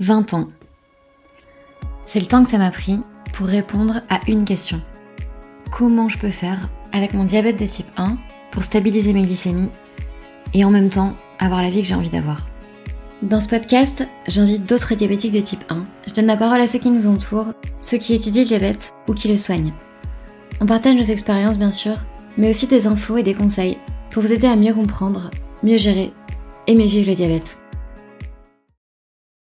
20 ans. C'est le temps que ça m'a pris pour répondre à une question. Comment je peux faire avec mon diabète de type 1 pour stabiliser mes glycémies et en même temps avoir la vie que j'ai envie d'avoir? Dans ce podcast, j'invite d'autres diabétiques de type 1. Je donne la parole à ceux qui nous entourent, ceux qui étudient le diabète ou qui le soignent. On partage nos expériences bien sûr, mais aussi des infos et des conseils pour vous aider à mieux comprendre, mieux gérer et mieux vivre le diabète.